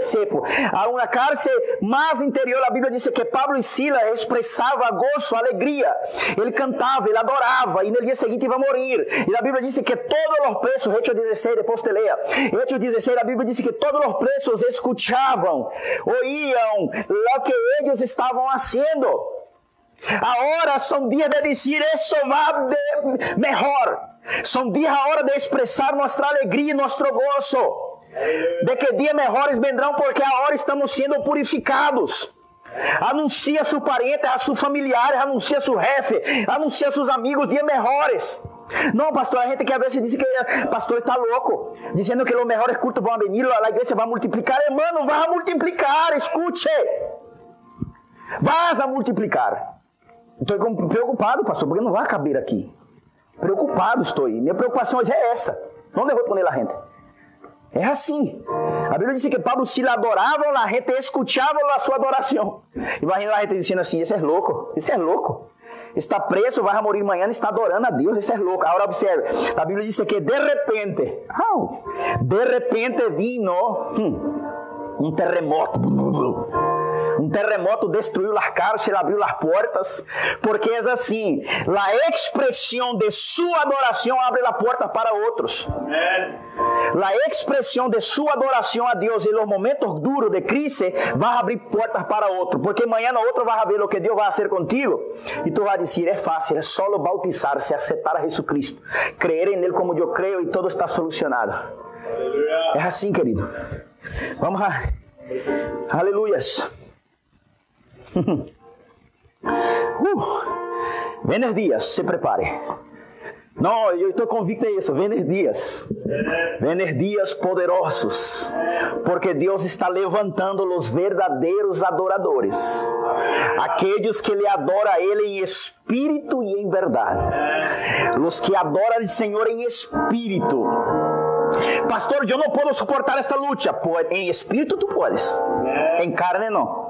A: cepo, a una cárcel más interior, la Biblia dice que Pablo y Silas expresaba gozo, alegría, él cantaba, él adoraba y en el día siguiente iba a morir. Y la Biblia dice que todos los presos, Hechos 16, después te lea, Hechos 16, la Biblia dice que todos los presos escuchaban, oían lo que ellos estaban haciendo. Agora são dias de dizer isso vai de melhor. São dias agora de expressar nossa alegria e nosso gozo. De que dias melhores vendrão porque agora estamos sendo purificados. Anuncia a seu parente, a seus familiares, anuncia a seu jefe, anuncia a seus amigos dias melhores. Não, pastor, a gente que às vezes diz que pastor está louco, dizendo que os melhores cultos vão vir, a igreja vai multiplicar. Hermano, vai multiplicar, escute. Vas a multiplicar. Estou preocupado, pastor, porque não vai caber aqui. Preocupado estou. Minha preocupação é essa. Não devo poner a gente. É assim. A Bíblia diz que Pablo, se lhe adoravam, a gente escutava a sua adoração. Imagina a gente dizendo assim: esse é louco, esse é louco. Está preso, vai morrer amanhã, está adorando a Deus, esse é louco. Agora observe, a Bíblia diz que de repente, de repente vino hum, um terremoto. Um terremoto destruiu as cárceles, abriu as portas, porque é assim, a expressão de sua adoração abre a porta para outros. A expressão de sua adoração a Deus em los momentos duros de crise vai abrir portas para outro, porque amanhã outro vai ver o que Deus vai fazer contigo e tu vai dizer, é fácil, é só bautizar-se, aceitar a Jesus Cristo, crer em Ele como eu creio e todo está solucionado. É assim, querido. Vamos lá. Aleluias. *laughs* uh, Vener Dias, se prepare. Não, eu estou convicto disso. Vener Dias. Vener Dias poderosos. Porque Deus está levantando os verdadeiros adoradores. Aqueles que lhe adoram a Ele em espírito e em verdade. Os que adoram o Senhor em espírito. Pastor, eu não posso suportar esta luta. Em espírito tu podes. Em carne não.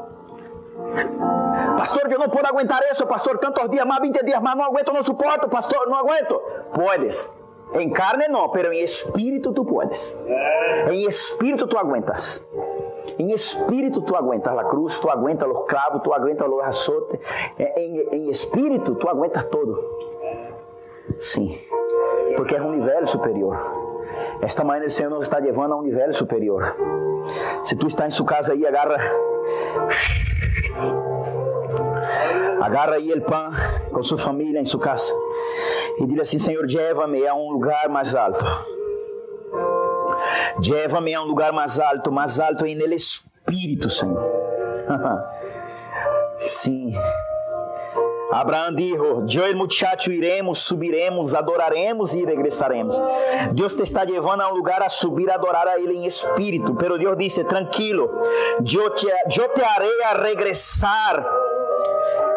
A: Pastor, eu não posso aguentar isso, pastor, tantos dias mais, 20 dias mais, não aguento, não suporto, pastor, não aguento. Puedes. Em carne não, pero em espírito tu puedes. Em espírito tu aguentas. Em espírito tu aguentas a cruz, tu aguentas os clavos, tu aguentas os azotes. Em, em espírito tu aguentas todo. Sim, porque é um nível superior. Esta manhã o Senhor nos está levando a um nível superior. Se tu está em sua casa aí, agarra Agarra aí o pão com sua família em sua casa e diga assim: Senhor, leva-me a um lugar mais alto. Leva-me a um lugar mais alto, mais alto em el espírito, Senhor. *laughs* Sim. Abraão disse: Eu e o muchacho iremos, subiremos, adoraremos e regressaremos. Deus te está levando a um lugar a subir, a adorar a Ele em espírito. Pero Deus disse: Tranquilo, eu te, eu te harei a regressar.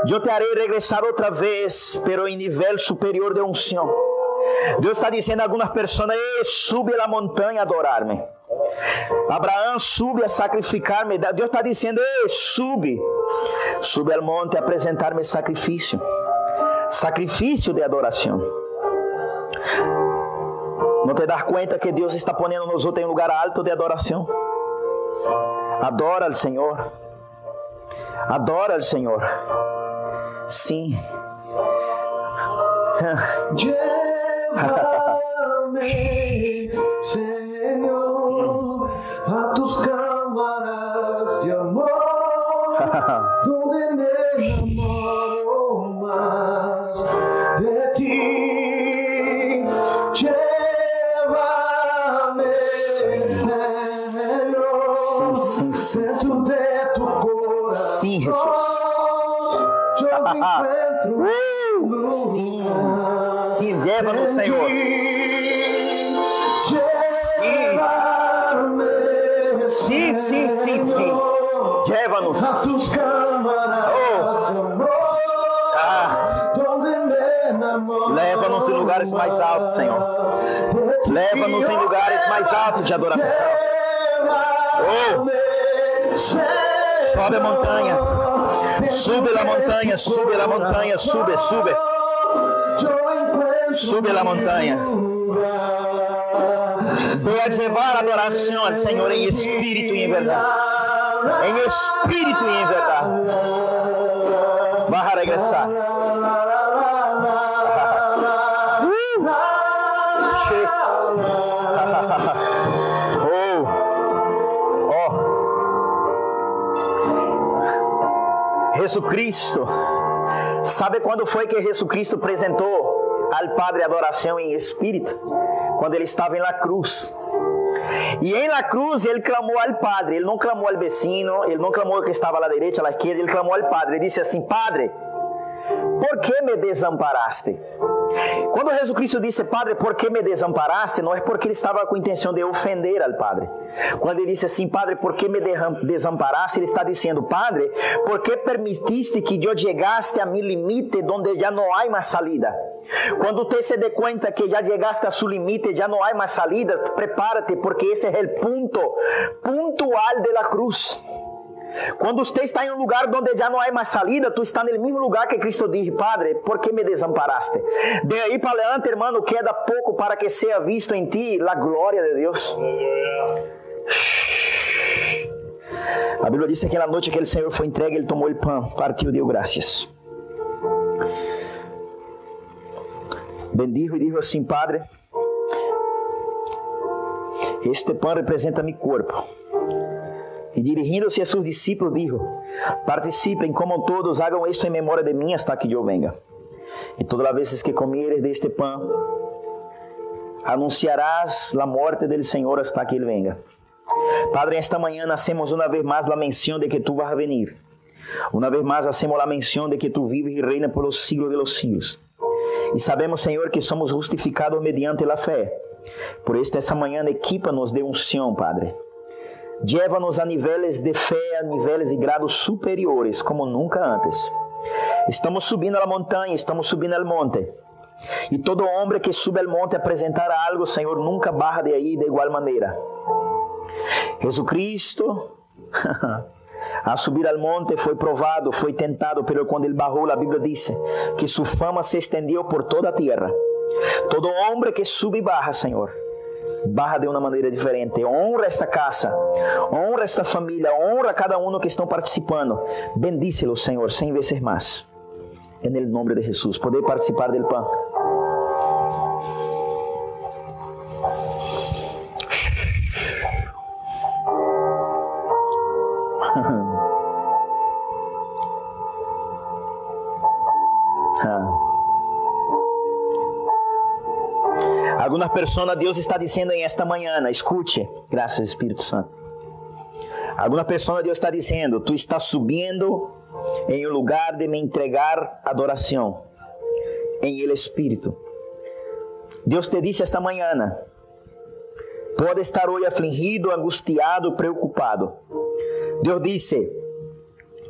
A: Eu te harei regressar outra vez, pero em nível superior de unção. Deus está dizendo a algumas pessoas: Sube a montanha adorar-me. Abraão sube a sacrificar-me. Deus está dizendo: Ei, sube. Sube ao monte a apresentar-me sacrifício. Sacrifício de adoração. Não te das conta que Deus está ponendo nos outros em um lugar alto de adoração? Adora ao Senhor. Adora ao Senhor. Sim. a tus lugares mais altos, Senhor. Leva-nos em lugares mais altos de adoração. Oh. Sobe a montanha. Sube a montanha, sube a montanha, sube, sube. Sube a montanha. Pode levar a adoração ao Senhor em espírito e em verdade. Em espírito e em verdade. Vai regressar. Oh. oh. Jesus Cristo. Sabe quando foi que Jesus Cristo apresentou ao Padre adoração em espírito? quando ele estava em la cruz. E em la cruz ele clamou ao Padre, ele não clamou ao vecino, ele não clamou que estava à direita, à esquerda, ele clamou ao Padre. Ele disse assim: Padre, por que me desamparaste? Quando Jesus Cristo disse, Padre, por que me desamparaste? Não é porque ele estava com a intenção de ofender ao Padre. Quando ele disse assim, Padre, por que me desamparaste? Ele está dizendo, Padre, por que permitiste que eu chegasse a meu limite onde já não há mais salida? Quando você se dê conta que já chegaste a seu limite, já não há mais salida, prepárate, porque esse é o ponto puntual da cruz. Quando você está em um lugar onde já não há mais salida, tu está no mesmo lugar que Cristo disse, Padre, por que me desamparaste? De aí para adiante, hermano, queda pouco para que seja visto em ti a glória de Deus. A Bíblia diz que aquela noite que o Senhor foi entregue, ele tomou o pão, partiu e deu graças. Bendijo e disse assim, Padre, este pão representa meu corpo e dirigindo-se a seus discípulos, dijo: Participem, como todos, hagan esto em memória de mim hasta que eu venga. E todas as vezes que comieres deste pão, anunciarás a morte del Senhor hasta que Ele venga. Padre, esta manhã hacemos uma vez mais a menção de que tu vas a venir. Uma vez mais hacemos a menção de que tu vives e reinas por los siglos de los siglos. E sabemos, Senhor, que somos justificados mediante a fé. Por isso, esta manhã, equipa-nos de unção, Padre Leva-nos a níveis de fé, a níveis de grados superiores, como nunca antes. Estamos subindo a montanha, estamos subindo ao monte. E todo homem que sube ao monte apresentar algo, Senhor, nunca barra de aí de igual maneira. Jesucristo, a *laughs* subir ao monte, foi provado, foi tentado, pero quando ele barrou, a Bíblia diz que sua fama se estendeu por toda a terra. Todo homem que sube e barra, Senhor, barra de uma maneira diferente. Honra esta casa, honra esta família, honra cada um que estão participando. Bendícelo, Senhor, cem vezes mais. No nome de Jesus. Poder participar do pão. Pessoas Deus está dizendo em esta manhã, escute, graças Espírito Santo. Algumas pessoas Deus está dizendo, tu estás subindo em um lugar de me entregar adoração, em Ele Espírito. Deus te disse esta manhã, pode estar hoje afligido, angustiado, preocupado. Deus disse,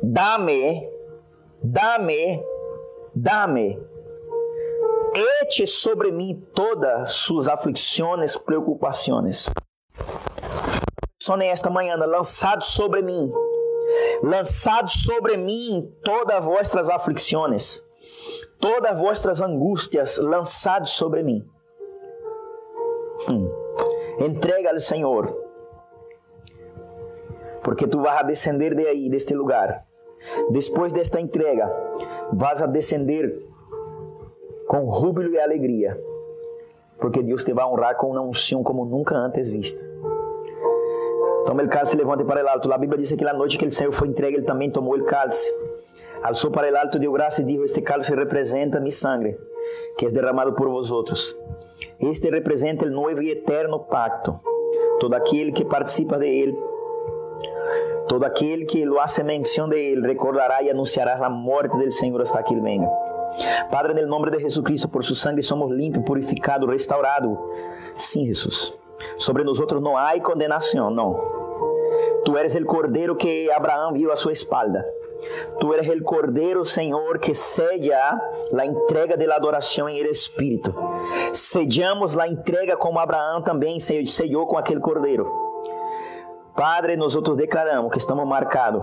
A: dame, dame, dame eche sobre mim todas suas aflições, preocupações. Só nesta manhã, lançado sobre mim, lançado sobre mim todas as vossas aflições, todas as vossas angústias, lançado sobre mim. Hum. Entrega ao Senhor, porque tu vas a descender de aí, deste lugar. Depois desta entrega, vas a descender com júbilo e alegria, porque Deus te vai honrar com uma unção como nunca antes vista. Toma o cálice e levante para o alto. A Bíblia diz que na noite que o Senhor foi entregue, ele também tomou o cálice. Alçou para o alto, deu graça e disse: Este cálice representa mi sangue, que é derramado por vosotros. Este representa o novo e eterno pacto. Todo aquele que participa de ele, todo aquele que lo hace menção de ele, recordará e anunciará a morte do Senhor hasta que ele venga. Padre, no nome de Jesucristo, por su sangue somos limpios, purificados, restaurados. Sim, Jesus. Sobre nós não há condenação, não. Tu eres o cordeiro que Abraão viu a sua espalda. Tu eres o cordeiro, Senhor, que sella a entrega de la adoração em espírito. Sejamos a entrega como Abraão também sellou com aquele cordeiro. Padre, nós outros declaramos que estamos marcados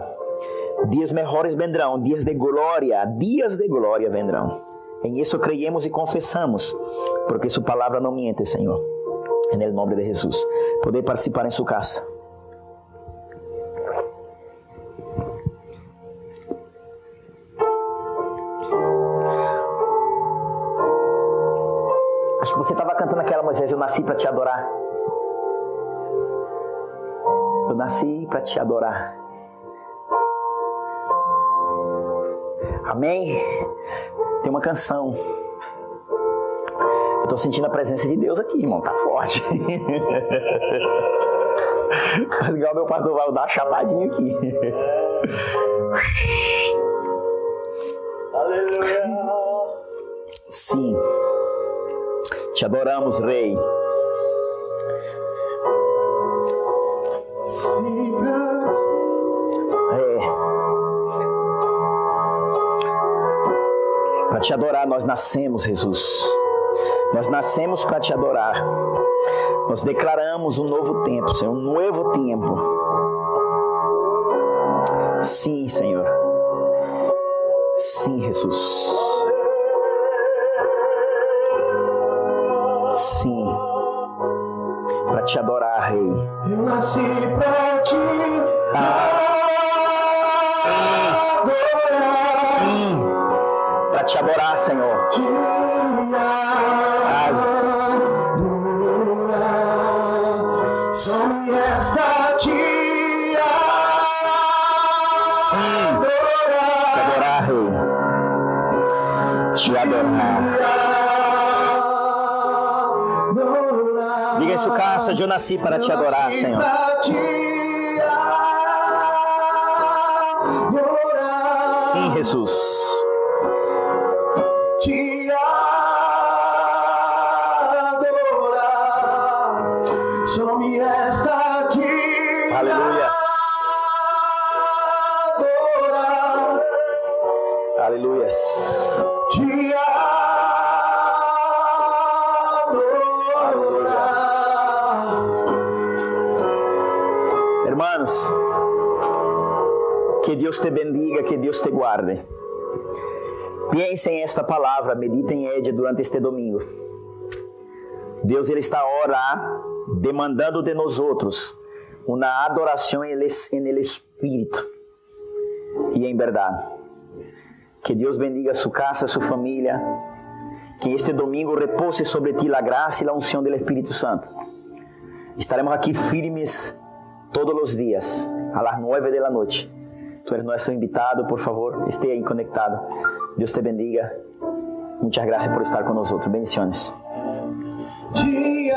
A: Dias melhores vendrão, dias de glória, dias de glória vendrão. Em isso creemos e confessamos, porque Sua palavra não miente, Senhor. Em nome de Jesus. Poder participar em sua casa. Acho que você estava cantando aquela Moisés, eu nasci para te adorar. Eu nasci para te adorar. Amém? Tem uma canção. Eu tô sentindo a presença de Deus aqui, irmão. Tá forte. *laughs* Mas igual meu pastor vai dar uma chapadinha aqui. Aleluia. Sim. Te adoramos, Rei. Te adorar, nós nascemos, Jesus. Nós nascemos para te adorar. Nós declaramos um novo tempo, Senhor, um novo tempo. Sim, Senhor. Sim, Jesus. Sim. Para te adorar, Rei.
B: Eu nasci pra te adorar.
A: Sim. Para te adorar, Senhor.
B: Só me resta te
A: Te adorar. Diga sua casa, eu nasci para te adorar, Senhor. Sim, Jesus. Pense em esta palavra, medite em ella durante este domingo. Deus ele está ahora demandando de nós outros uma adoração em el, en el Espírito e em verdade. Que Deus bendiga sua casa, sua família. Que este domingo repose sobre ti a graça e a unção do Espírito Santo. Estaremos aqui firmes todos os dias, a las nueve de la noche. Tu eres nuestro invitado, por favor, esté aí conectado. Deus te bendiga. Muchas gracias por estar con nosotros. Bendiciones.
B: te